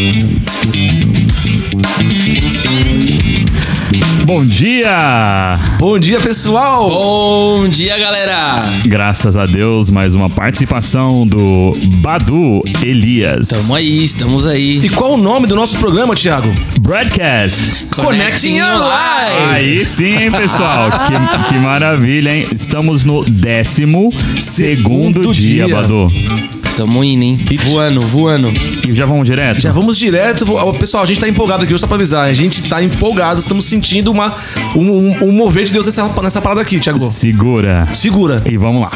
Mm-hmm. Bom dia! Bom dia, pessoal! Bom dia, galera! Graças a Deus, mais uma participação do Badu Elias. Tamo aí, estamos aí. E qual o nome do nosso programa, Thiago? Broadcast. Connecting Your Life. Aí sim, hein, pessoal? que, que maravilha, hein? Estamos no décimo segundo, Segundo dia, dia. Badu. Tamo indo, hein? Voando, voando. E já vamos direto? Já vamos direto. Pessoal, a gente tá empolgado aqui, só pra avisar. A gente tá empolgado, estamos sentindo uma, um, um- um mover de Deus nessa, nessa parada aqui, Thiago. Segura. Segura. E vamos lá.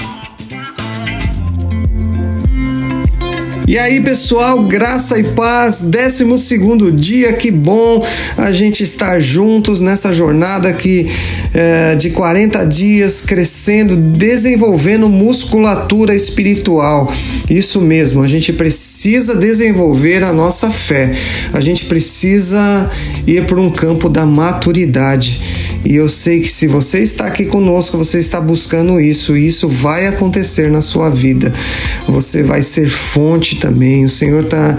E aí, pessoal, graça e paz, 12 dia, que bom a gente estar juntos nessa jornada aqui é, de 40 dias, crescendo, desenvolvendo musculatura espiritual. Isso mesmo, a gente precisa desenvolver a nossa fé, a gente precisa ir para um campo da maturidade. E eu sei que se você está aqui conosco, você está buscando isso, e isso vai acontecer na sua vida. Você vai ser fonte também. O Senhor está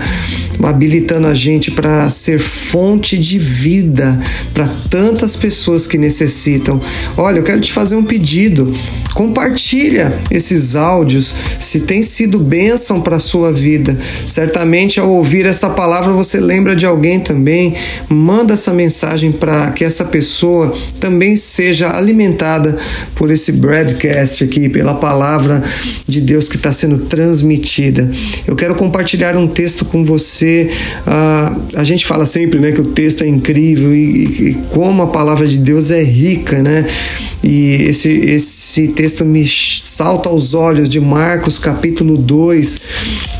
habilitando a gente para ser fonte de vida para tantas pessoas que necessitam. Olha, eu quero te fazer um pedido. Compartilha esses áudios se tem sido bênção para sua vida. Certamente ao ouvir essa palavra você lembra de alguém também. Manda essa mensagem para que essa pessoa também seja alimentada por esse broadcast aqui, pela palavra de Deus que está sendo transmitida. Eu quero compartilhar um texto com você. Ah, a gente fala sempre né, que o texto é incrível e, e como a palavra de Deus é rica, né? E esse, esse texto me salta aos olhos de Marcos capítulo 2.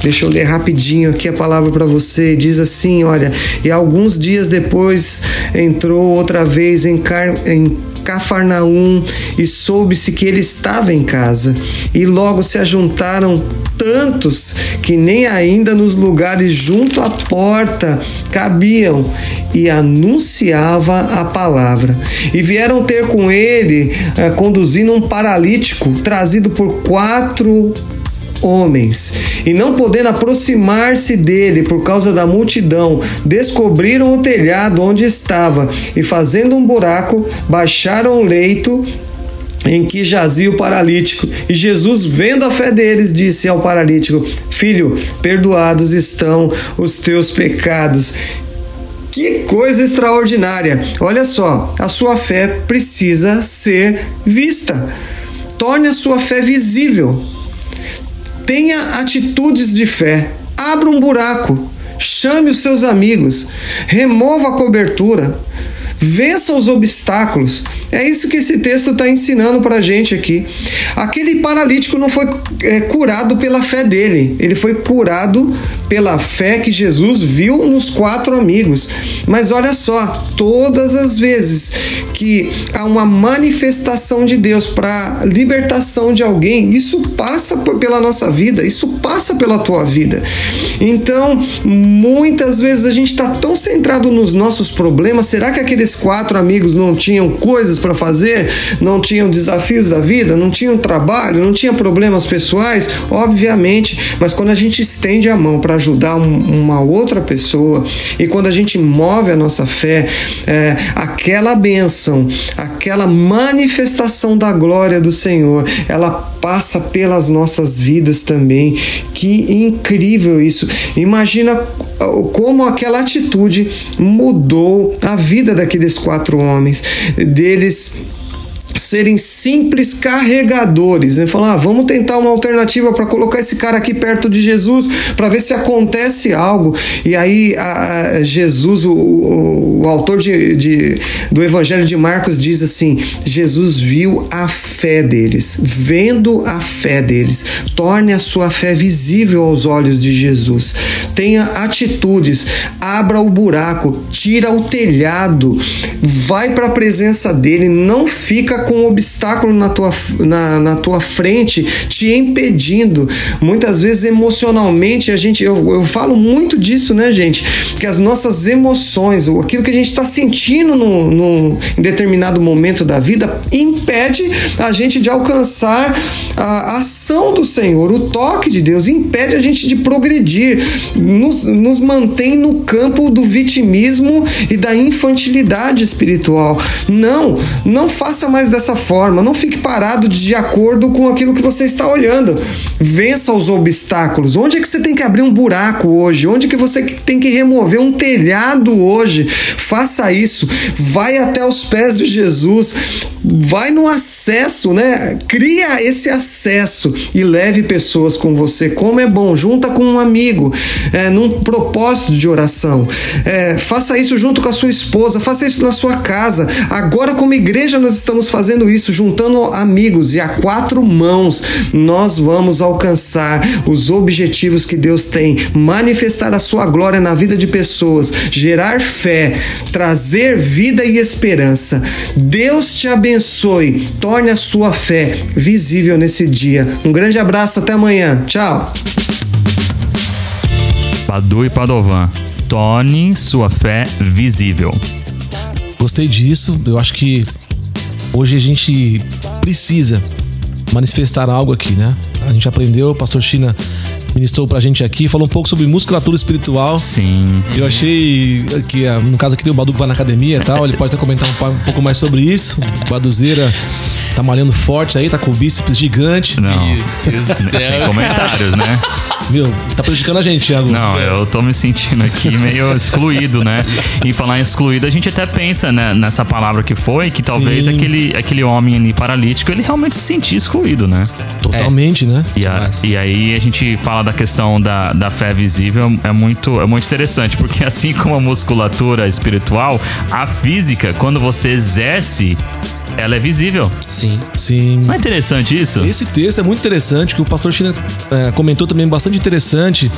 Deixa eu ler rapidinho aqui a palavra para você. Diz assim: olha, e alguns dias depois entrou outra vez em, Car em Cafarnaum e soube-se que ele estava em casa. E logo se ajuntaram tantos que nem ainda nos lugares junto à porta cabiam e anunciava a palavra. E vieram ter com ele, eh, conduzindo um paralítico trazido por quatro homens, e não podendo aproximar-se dele por causa da multidão, descobriram o telhado onde estava e, fazendo um buraco, baixaram o leito em que jazia o paralítico. E Jesus, vendo a fé deles, disse ao paralítico: Filho, perdoados estão os teus pecados. Que coisa extraordinária! Olha só, a sua fé precisa ser vista. Torne a sua fé visível. Tenha atitudes de fé. Abra um buraco. Chame os seus amigos. Remova a cobertura. Vença os obstáculos. É isso que esse texto está ensinando para a gente aqui. Aquele paralítico não foi é, curado pela fé dele, ele foi curado pela fé que Jesus viu nos quatro amigos. Mas olha só, todas as vezes que há uma manifestação de Deus para libertação de alguém, isso passa pela nossa vida, isso passa pela tua vida. Então, muitas vezes a gente está tão centrado nos nossos problemas. Será que aqueles quatro amigos não tinham coisas para fazer? Não tinham desafios da vida? Não tinham trabalho? Não tinham problemas pessoais? Obviamente, mas quando a gente estende a mão para ajudar um- uma outra pessoa e quando a gente move a nossa fé, é, aquela bênção, aquela manifestação da glória do Senhor, ela passa pelas nossas vidas também. Que incrível isso! Imagina como aquela atitude mudou a vida daqueles quatro homens, deles serem simples carregadores. Ele falou: ah, vamos tentar uma alternativa para colocar esse cara aqui perto de Jesus para ver se acontece algo. E aí a- a- Jesus, o, o- o autor de, de- do Evangelho de Marcos, diz assim: Jesus viu a fé deles, vendo a fé deles, torne a sua fé visível aos olhos de Jesus. Tenha atitudes, abra o buraco, tira o telhado, vai para a presença dele, não fica com um obstáculo na tua, na, na tua frente te impedindo. Muitas vezes emocionalmente a gente, eu, eu falo muito disso, né, gente? Que as nossas emoções, aquilo que a gente está sentindo no, no, em determinado momento da vida, impede a gente de alcançar a, a ação do Senhor, o toque de Deus, impede a gente de progredir, nos, nos mantém no campo do vitimismo e da infantilidade espiritual. Não, não faça mais dessa forma, não fique parado de acordo com aquilo que você está olhando. Vença os obstáculos. Onde é que você tem que abrir um buraco hoje? Onde é que você tem que remover um telhado hoje? Faça isso. Vai até os pés de Jesus vai no acesso, né? Cria esse acesso e leve pessoas com você. Como é bom, junta com um amigo, é, num propósito de oração. É, faça isso junto com a sua esposa, faça isso na sua casa. Agora, como igreja, nós estamos fazendo isso, juntando amigos e a quatro mãos nós vamos alcançar os objetivos que Deus tem, manifestar a sua glória na vida de pessoas, gerar fé, trazer vida e esperança. Deus te abençoe, torne a sua fé visível nesse dia. Um grande abraço, até amanhã. Tchau. Padu e Padovan. Torne sua fé visível. Gostei disso. Eu acho que hoje a gente precisa manifestar algo aqui, né? A gente aprendeu, o pastor China ministrou pra gente aqui, falou um pouco sobre musculatura espiritual. Sim. Eu achei que, ah, no caso aqui, tem o Badu que vai na academia e tal, ele pode até comentar um, pouco mais sobre isso. Baduzeira tá malhando forte aí, tá com o bíceps gigante. Não. Sem comentários, né? Meu, tá prejudicando a gente, Thiago. Não, eu tô me sentindo aqui meio excluído, né? E falar em excluído, a gente até pensa né, nessa palavra que foi, que talvez Sim. aquele, aquele homem ali paralítico, ele realmente se sentia excluído, né? Totalmente, né? E, a- e aí a gente fala da questão da, da fé visível, é muito, é muito interessante, porque assim como a musculatura espiritual, a física, quando você exerce, ela é visível. Sim. Sim. Não é interessante isso? Esse texto é muito interessante, que o pastor China é, comentou também bastante interessante.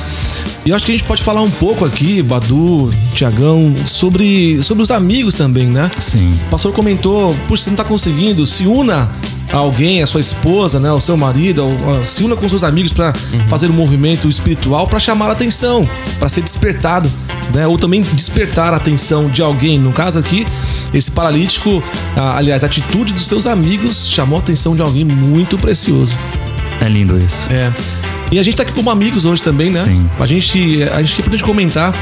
E eu acho que a gente pode falar um pouco aqui, Badu, Tiagão, sobre, sobre os amigos também, né? Sim. O pastor comentou, puxa, você não tá conseguindo, se una alguém, a sua esposa, né, o seu marido, ou, se una com seus amigos para fazer um movimento espiritual para chamar a atenção, para ser despertado, né, ou também despertar a atenção de alguém. No caso aqui, esse paralítico, aliás, a atitude dos seus amigos chamou a atenção de alguém muito precioso. É lindo isso. É. E a gente tá aqui como amigos hoje também, né? Sim. A gente, a gente gente comentar.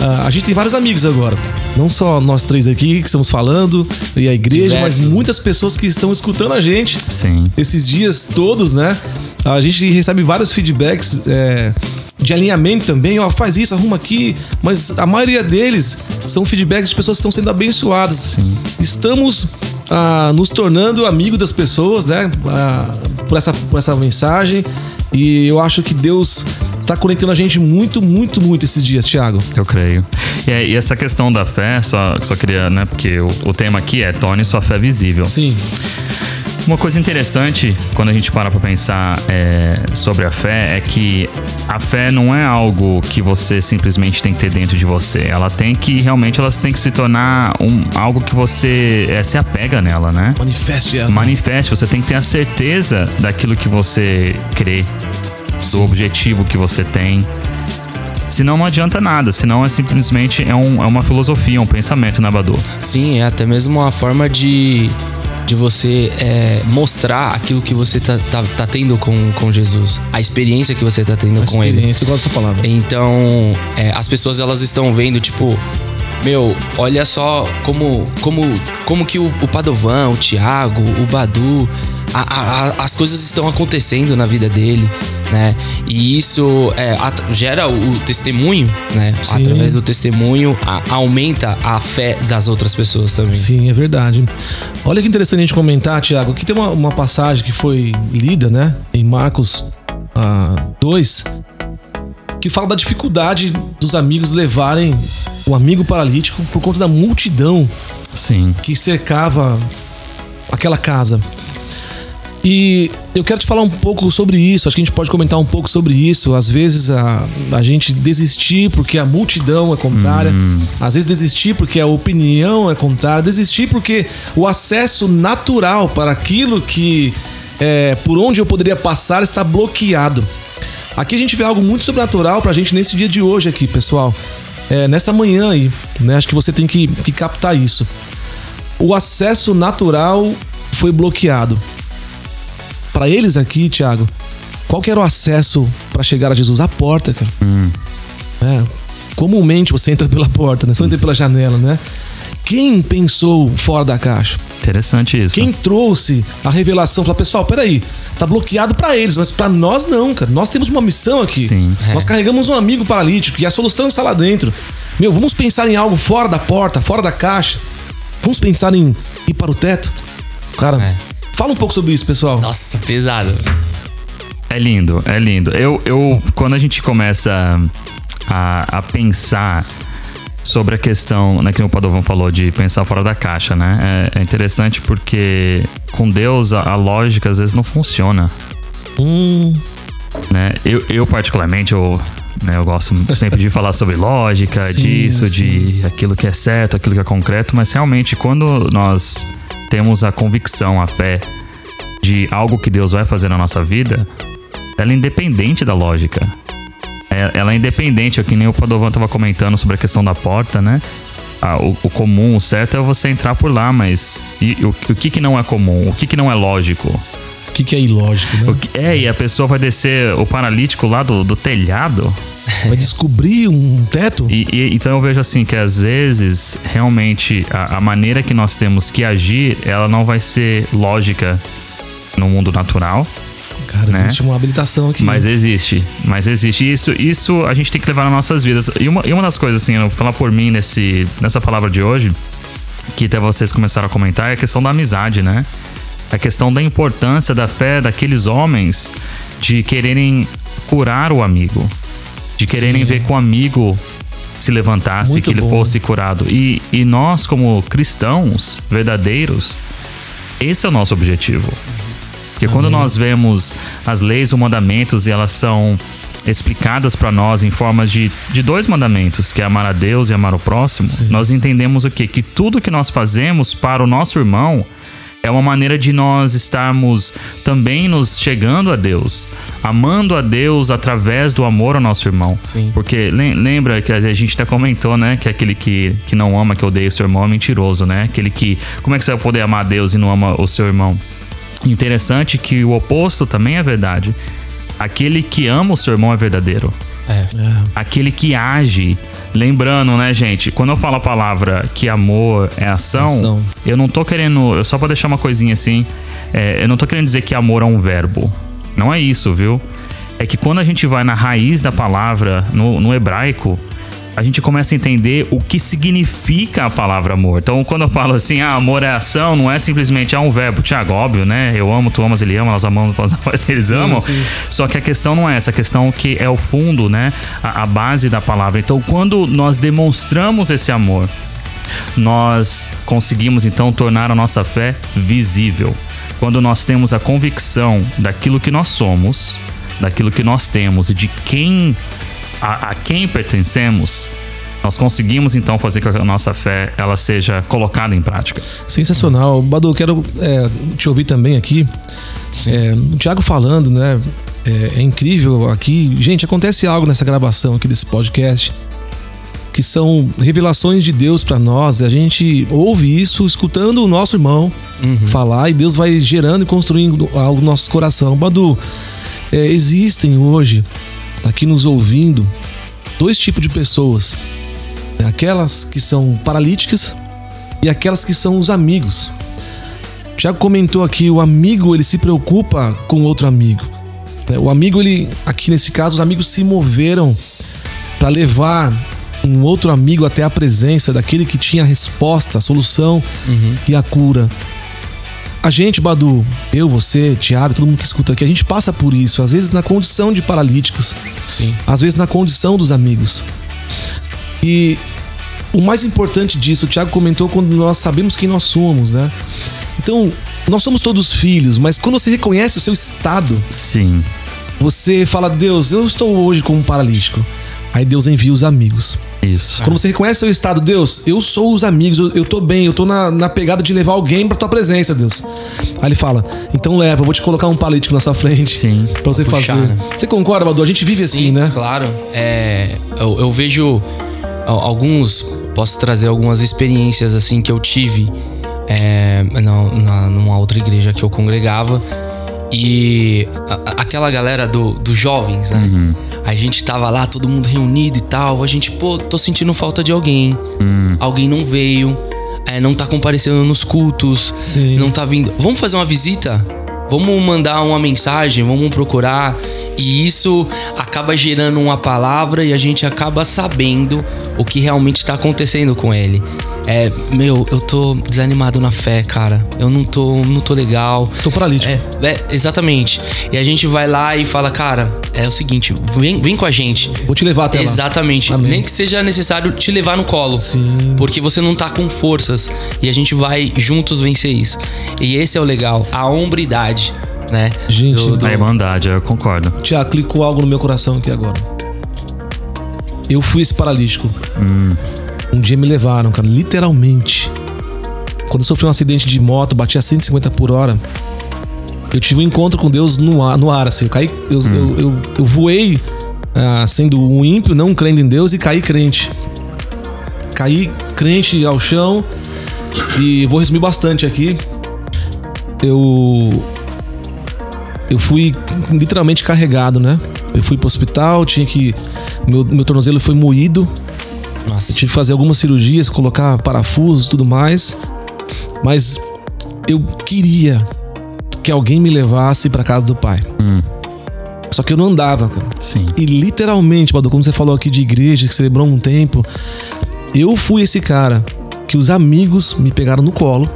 Ah, a gente tem vários amigos agora. Não só nós três aqui que estamos falando, e a igreja, Diversos. mas muitas pessoas que estão escutando a gente Sim. esses dias todos, né? A gente recebe vários feedbacks é, de alinhamento também, ó, faz isso, arruma aqui, mas a maioria deles são feedbacks de pessoas que estão sendo abençoadas. Sim. Estamos ah, nos tornando amigo das pessoas, né? Ah, por, essa, por essa mensagem. E eu acho que Deus tá conectando a gente muito, muito, muito esses dias, Thiago. Eu creio. E, e essa questão da fé, só, só queria, né? Porque o, o tema aqui é torne sua fé visível. Sim, Uma coisa interessante quando a gente para pra pensar é, sobre a fé é que a fé não é algo que você simplesmente tem que ter dentro de você. Ela tem que realmente ela tem que se tornar um, algo que você é, se apega nela, né? manifeste ela. Manifeste, você tem que ter a certeza daquilo que você crê, do objetivo que você tem. Senão não adianta nada, senão é simplesmente é, um- é uma filosofia, um pensamento, né, Badu? Sim, é até mesmo uma forma de, de você é, mostrar aquilo que você tá, tá, tá tendo com, com Jesus. A experiência que você tá tendo A com ele. experiência, gosto dessa palavra. Então, é, as pessoas elas estão vendo, tipo, meu, olha só como como como que o, o Padovan, o Thiago, o Badu, a- a- as coisas estão acontecendo na vida dele, né? E isso é, at- gera o, o testemunho, né? Sim. Através do testemunho a- aumenta a fé das outras pessoas também. Sim, é verdade. Olha que interessante a gente comentar, Tiago. Aqui tem uma, uma passagem que foi lida, né? Em Marcos ah, 2, que fala da dificuldade dos amigos levarem o amigo paralítico por conta da multidão Sim. que cercava aquela casa. E eu quero te falar um pouco sobre isso. Acho que a gente pode comentar um pouco sobre isso. Às vezes a, a gente desistir porque a multidão é contrária. Às vezes desistir porque a opinião é contrária. Desistir porque o acesso natural para aquilo que é, por onde eu poderia passar está bloqueado. Aqui a gente vê algo muito sobrenatural pra gente nesse dia de hoje aqui, pessoal. é, nessa manhã aí, né? Acho que você tem que, que captar isso. O acesso natural foi bloqueado. Para eles aqui, Thiago, qual que era o acesso para chegar a Jesus? A porta, cara. Hum. É, comumente você entra pela porta, né? Você entra pela janela, né? Quem pensou fora da caixa? Interessante isso. Quem trouxe a revelação? Falou, pessoal, peraí, tá bloqueado para eles, mas para nós não, cara. Nós temos uma missão aqui. Sim. Nós carregamos um amigo paralítico e a solução está lá dentro. Meu, vamos pensar em algo fora da porta, fora da caixa. Vamos pensar em ir para o teto. Cara, É. fala um pouco sobre isso, pessoal. Nossa, pesado. É lindo, é lindo. Eu, eu quando a gente começa a, a pensar sobre a questão, né, que o Padovan falou de pensar fora da caixa, né? É, é interessante porque com Deus a, a lógica às vezes não funciona, Hum, né? Eu, eu particularmente, eu, né, eu gosto sempre de falar sobre lógica, Sim, disso, sim. de aquilo que é certo, aquilo que é concreto, mas realmente quando nós temos a convicção, a fé de algo que Deus vai fazer na nossa vida, ela é independente da lógica. É- Ela é independente, é que nem o Padovan estava comentando sobre a questão da porta, né? Ah, o, o comum, o certo é você entrar por lá, mas e, o, o que, que não é comum? O que, que não é lógico? O que, que é ilógico, né? Que- é, e a pessoa vai descer o paralítico lá do, do telhado. Vai descobrir um teto? E, e- então eu vejo assim que às vezes realmente a, a maneira que nós temos que agir, ela não vai ser lógica no mundo natural, Cara, né? existe uma habilitação aqui. mas existe. Mas existe isso. Isso a gente tem que levar nas nossas vidas. E uma, e uma das coisas assim, eu vou falar por mim nesse, nessa palavra de hoje, que até vocês começaram a comentar, é a questão da amizade, né? A questão da importância da fé daqueles homens de quererem curar o amigo, de quererem Sim. ver que o amigo se levantasse, Muito que ele bom. fosse curado. E, e nós, como cristãos verdadeiros, esse é o nosso objetivo. Porque quando nós vemos as leis ou mandamentos e elas são explicadas para nós em formas de, de dois mandamentos, que é amar a Deus e amar o próximo, nós entendemos o quê? Que tudo que nós fazemos para o nosso irmão é uma maneira de nós estarmos também nos chegando a Deus, amando a Deus através do amor ao nosso irmão. Sim. Porque lem- lembra que a gente até comentou, né? Que aquele que, que não ama, que odeia o seu irmão é mentiroso, né? Aquele que. Como é que você vai poder amar a Deus e não ama o seu irmão? Interessante que o oposto também é verdade. Aquele que ama o seu irmão é verdadeiro. É. Aquele que age. Lembrando, né, gente? Quando eu falo a palavra que amor é ação, Ação. eu não tô querendo. eu Só pra deixar uma coisinha assim. é, eu não tô querendo dizer que amor é um verbo. Não é isso, viu? É que quando a gente vai na raiz da palavra, no, no hebraico, a gente começa a entender o que significa a palavra amor. Então, quando eu falo assim, ah, amor é ação, não é simplesmente ah, um verbo. Tiago, óbvio, né? Eu amo, tu amas, ele ama, nós amamos, nós amamos, eles amam. sim. Só que a questão não é essa, a questão que é o fundo, né? A, a base da palavra. Então, quando nós demonstramos esse amor, nós conseguimos então tornar a nossa fé visível. Quando nós temos a convicção daquilo que nós somos, daquilo que nós temos e de quem a, a quem pertencemos, nós conseguimos então fazer com que a nossa fé ela seja colocada em prática. Sensacional. Badu, quero é, te ouvir também aqui. É, o Thiago falando, né? É, é incrível aqui. Gente, acontece algo nessa gravação aqui desse podcast que são revelações de Deus pra nós. A gente ouve isso escutando o nosso irmão falar e Deus vai gerando e construindo algo no nosso coração. Badu, é, existem hoje, tá aqui nos ouvindo, dois tipos de pessoas. Aquelas que são paralíticas e aquelas que são os amigos. O Tiago comentou aqui, o amigo ele se preocupa com outro amigo. né? O amigo, ele, aqui nesse caso, os amigos se moveram para levar um outro amigo até a presença daquele que tinha a resposta, a solução e a cura. A gente, Badu, eu, você, Tiago, todo mundo que escuta aqui, a gente passa por isso, às vezes na condição de paralíticos, Sim. às vezes na condição dos amigos. E o mais importante disso, o Tiago comentou quando nós sabemos quem nós somos, né? Então, nós somos todos filhos, mas quando você reconhece o seu estado, Sim. você fala, Deus, eu estou hoje como paralítico. Aí Deus envia os amigos. Isso. Quando você reconhece o seu estado, Deus, eu sou os amigos, eu, eu tô bem, eu tô na, na pegada de levar alguém pra tua presença, Deus. Aí ele fala, então leva, eu vou te colocar um paralítico na sua frente. Sim. Pra você Puxar, fazer. né? Você concorda, Badu? A gente vive assim, Sim, né? Claro. É, eu, eu vejo al- alguns. Posso trazer algumas experiências assim que eu tive é, na, na- numa outra igreja que eu congregava. E a- aquela galera do, dos jovens, né? A gente tava lá, todo mundo reunido e tal. A gente, pô, tô sentindo falta de alguém. Alguém não veio. é, não tá comparecendo nos cultos. Sim. Não tá vindo. Vamos fazer uma visita? Vamos mandar uma mensagem, vamos procurar. E isso acaba gerando uma palavra e a gente acaba sabendo o que realmente tá acontecendo com ele. É, meu, eu tô desanimado na fé, cara. Eu não tô, não tô legal. Tô paralítico. É, é, exatamente. E a gente vai lá e fala, cara, é o seguinte, vem, vem com a gente. Vou te levar até lá. Exatamente. Amém. Nem que seja necessário te levar no colo. Sim. Porque você não tá com forças. E a gente vai juntos vencer isso. E esse é o legal. A hombridade, né? Gente, A Irmandade, eu concordo. Tiago, clicou algo no meu coração aqui agora. Eu fui esse paralítico. Um dia me levaram, cara, literalmente. Quando eu sofri um acidente de moto, bati a 150 por hora. Eu tive um encontro com Deus no ar, no ar assim. Eu caí, eu, eu, eu, eu voei ah, sendo um ímpio, não crendo em Deus, e caí crente. Caí crente ao chão. E vou resumir bastante aqui. Eu eu fui literalmente carregado, né? Eu fui pro hospital, tinha que. Meu, meu tornozelo foi moído. Nossa. Tive que fazer algumas cirurgias, colocar parafusos e tudo mais. Mas eu queria que alguém me levasse pra casa do pai. Só que eu não andava, cara. Sim. E literalmente, Badu, como você falou aqui de igreja, que celebrou um tempo, eu fui esse cara que os amigos me pegaram no colo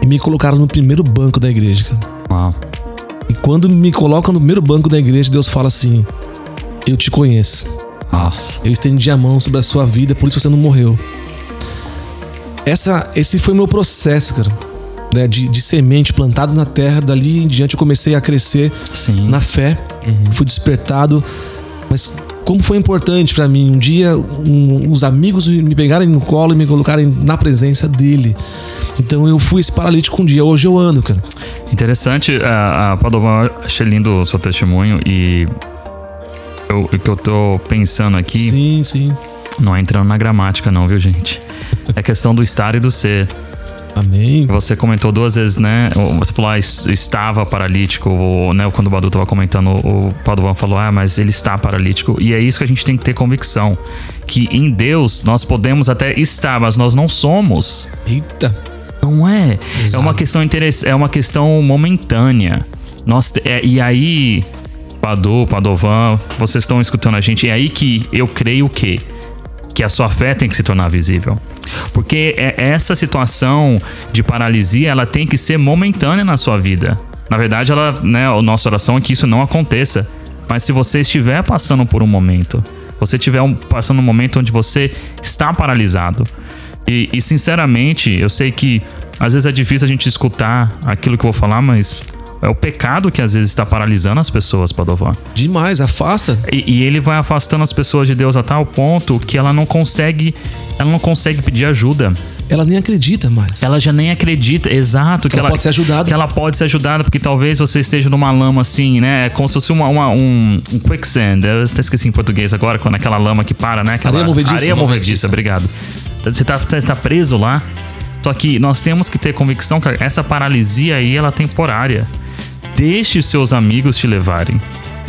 e me colocaram no primeiro banco da igreja, cara. Uau. E quando me colocam no primeiro banco da igreja, Deus fala assim: Eu te conheço. Nossa. Eu estendi a mão sobre a sua vida, por isso você não morreu. Essa, esse foi o meu processo, cara. Né, de, de semente plantado na terra. Dali em diante eu comecei a crescer Sim. na fé. Fui despertado. Mas como foi importante pra mim. Um dia um- os amigos me pegarem no colo e me colocarem na presença dele. Então eu fui esse paralítico um dia. Hoje eu ando, cara. Interessante, a, a Padovan, achei lindo o seu testemunho e eu- o que eu tô pensando aqui Sim, sim. não é entrando na gramática não, viu gente? É questão do estar e do ser. Amém. Você comentou duas vezes, né? Você falou, ah, es- estava paralítico, ou, né? Quando o Badu tava comentando, o Padovan falou, ah, mas ele está paralítico. E é isso que a gente tem que ter convicção. Que em Deus nós podemos até estar, mas nós não somos. Eita. Não é. É Exato. uma questão interessante, é uma questão momentânea. Nós, é, e aí, Padu, Padovan, vocês estão escutando a gente, é aí que eu creio que que a sua fé tem que se tornar visível. Porque é essa situação de paralisia, ela tem que ser momentânea na sua vida. Na verdade, ela, né, a nossa oração é que isso não aconteça. Mas se você estiver passando por um momento, você estiver passando um momento onde você está paralisado, e, e, sinceramente, eu sei que às vezes é difícil a gente escutar aquilo que eu vou falar, mas é o pecado que às vezes está paralisando as pessoas, Padovan. Demais, afasta. E, e ele vai afastando as pessoas de Deus a tal ponto que ela não consegue, ela não consegue pedir ajuda. Ela nem acredita mais. Ela já nem acredita, exato, que, ela pode ser ajudada. Que ela pode ser ajudada, porque talvez você esteja numa lama assim, né? Como se fosse uma, uma- um, um quicksand. Eu até esqueci em português agora, quando aquela lama que para, né? Aquela, Areia movediça. Areia movediça, obrigado. Você tá, você tá preso lá. Só que nós temos que ter convicção que essa paralisia aí, ela é temporária. Deixe os seus amigos te levarem.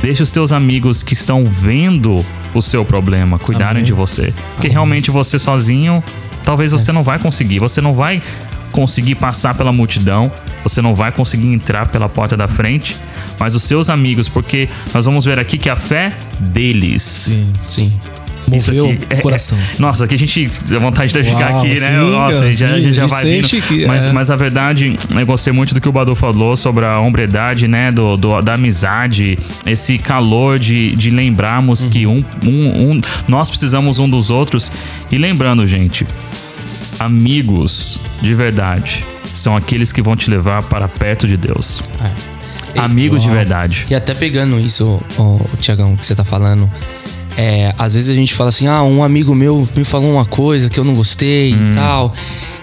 Deixe os teus amigos que estão vendo o seu problema cuidarem Amém. de você. Porque realmente você sozinho, talvez você não vai conseguir. Você não vai conseguir passar pela multidão. Você não vai conseguir entrar pela porta da frente. Mas os seus amigos, porque nós vamos ver aqui que a fé deles. Sim. Sim. Isso Moveu aqui o coração. nossa, aqui a gente dá vontade de ficar Uau, aqui, né? sim, nossa, já, sim, já, já a vai vindo. que mas, é. mas a verdade, eu gostei muito do que o Badu falou sobre a hombridade, né? Do, do- da amizade, esse calor de, de lembrarmos que um, um, um- nós precisamos um dos outros. E lembrando, gente, amigos de verdade são aqueles que vão te levar para perto de Deus. É. Amigos de Uau. verdade. E até pegando isso, o Tiagão, que você tá falando, é, às vezes a gente fala assim, ah, um amigo meu me falou uma coisa que eu não gostei Hum. e tal.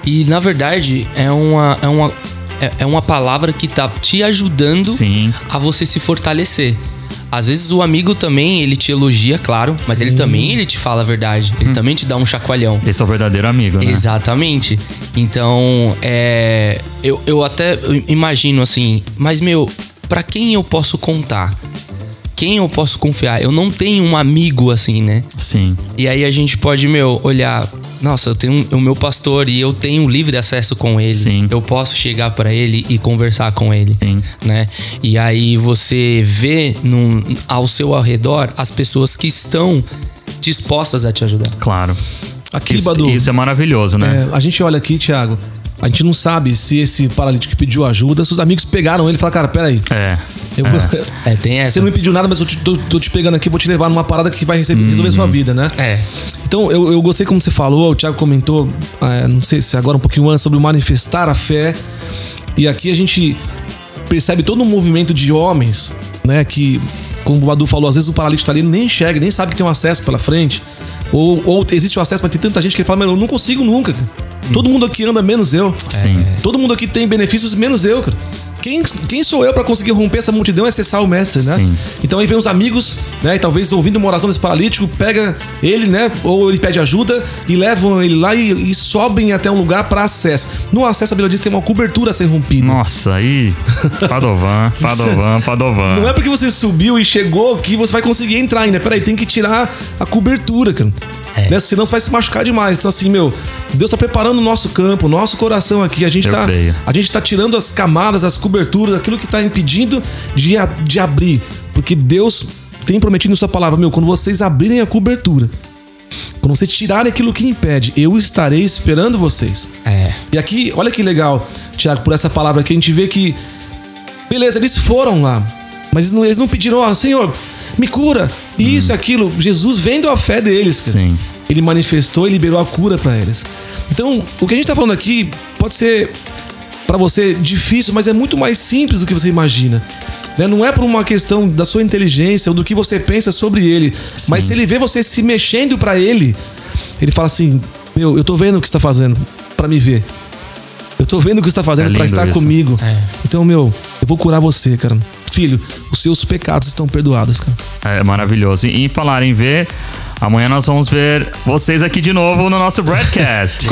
E na verdade é uma, é uma, é, é uma palavra que tá te ajudando Sim. a você se fortalecer. Às vezes o amigo também, ele te elogia, claro, mas ele também ele te fala a verdade. Ele também te dá um chacoalhão. Esse é o verdadeiro amigo, né? Exatamente. Então, é, eu, eu até imagino assim, mas meu, pra quem eu posso contar? Quem eu posso confiar? Eu não tenho um amigo assim, né? Sim. E aí a gente pode, meu, olhar. Nossa, eu tenho o meu pastor e eu tenho livre acesso com ele. Sim. Eu posso chegar para ele e conversar com ele, Sim. né? E aí você vê num, ao seu ao redor as pessoas que estão dispostas a te ajudar. Claro. Aqui, Isso, Badu. isso é maravilhoso, né? É, a gente olha aqui, Thiago. A gente não sabe se esse paralítico que pediu ajuda, se os amigos pegaram ele e falaram, cara, peraí. É. Eu, É, tem essa. Você não me pediu nada, mas eu te, tô, tô te pegando aqui, vou te levar numa parada que vai receber, resolver sua vida, né? É. Então, eu, eu gostei como você falou, o Thiago comentou, é, não sei se agora um pouquinho antes, sobre manifestar a fé. E aqui a gente percebe todo um movimento de homens, né? Que, como o Badu falou, às vezes o paralítico tá ali, nem enxerga, nem sabe que tem um acesso pela frente. Ou, ou existe o acesso, mas tem tanta gente que fala, mas eu não consigo nunca. cara. Todo mundo aqui anda menos eu. Sim. Todo mundo aqui tem benefícios menos eu, cara. Quem, quem sou eu pra conseguir romper essa multidão e acessar o mestre, né? Sim. Então aí vem os amigos, né? E talvez ouvindo uma oração desse paralítico, pega ele, né? Ou ele pede ajuda e levam ele lá e, e sobem até um lugar pra acesso. No acesso, a Bíblia diz que tem uma cobertura a ser rompida. Nossa, aí. Padovan, Padovan, Padovan. Não é porque você subiu e chegou que você vai conseguir entrar ainda. Peraí, tem que tirar a cobertura, cara. É. Né? Senão você vai se machucar demais. Então, assim, meu, Deus tá preparando o nosso campo, o nosso coração aqui. A gente, Eu tá, creio. a gente tá tirando as camadas, as coberturas, aquilo que tá impedindo de, de abrir. Porque Deus tem prometido em sua palavra, meu, quando vocês abrirem a cobertura, quando vocês tirarem aquilo que impede, eu estarei esperando vocês. É. E aqui, olha que legal, Tiago, por essa palavra aqui, a gente vê que. Beleza, eles foram lá. Mas eles não, eles não pediram, ó, Senhor, me cura. Isso e aquilo. Jesus vendo a fé deles. cara. Sim. Ele manifestou e liberou a cura pra eles. Então, o que a gente tá falando aqui pode ser pra você difícil, mas é muito mais simples do que você imagina. né? Não é por uma questão da sua inteligência ou do que você pensa sobre ele, mas se ele vê você se mexendo pra ele, ele fala assim: Meu, eu tô vendo o que você tá fazendo pra me ver. Eu tô vendo o que você tá fazendo É pra lindo estar isso. comigo. É. Então, meu, eu vou curar você, cara. Filho, os seus pecados estão perdoados, cara. É maravilhoso. E em falar em ver, amanhã nós vamos ver vocês aqui de novo no nosso broadcast.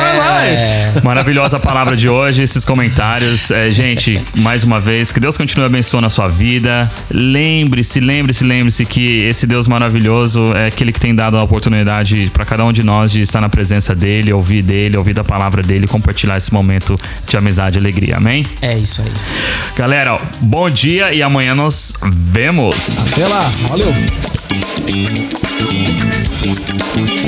Lá, lá. É. Maravilhosa a palavra de hoje, esses comentários. É, gente, mais uma vez, que Deus continue abençoando a sua vida. Lembre-se, lembre-se, lembre-se que esse Deus maravilhoso é aquele que tem dado a oportunidade para cada um de nós de estar na presença dele, ouvir dele, ouvir da palavra dele, compartilhar esse momento de amizade e alegria. Amém? É isso aí. Galera, bom dia e amanhã nos vemos. Até lá. Valeu. Thank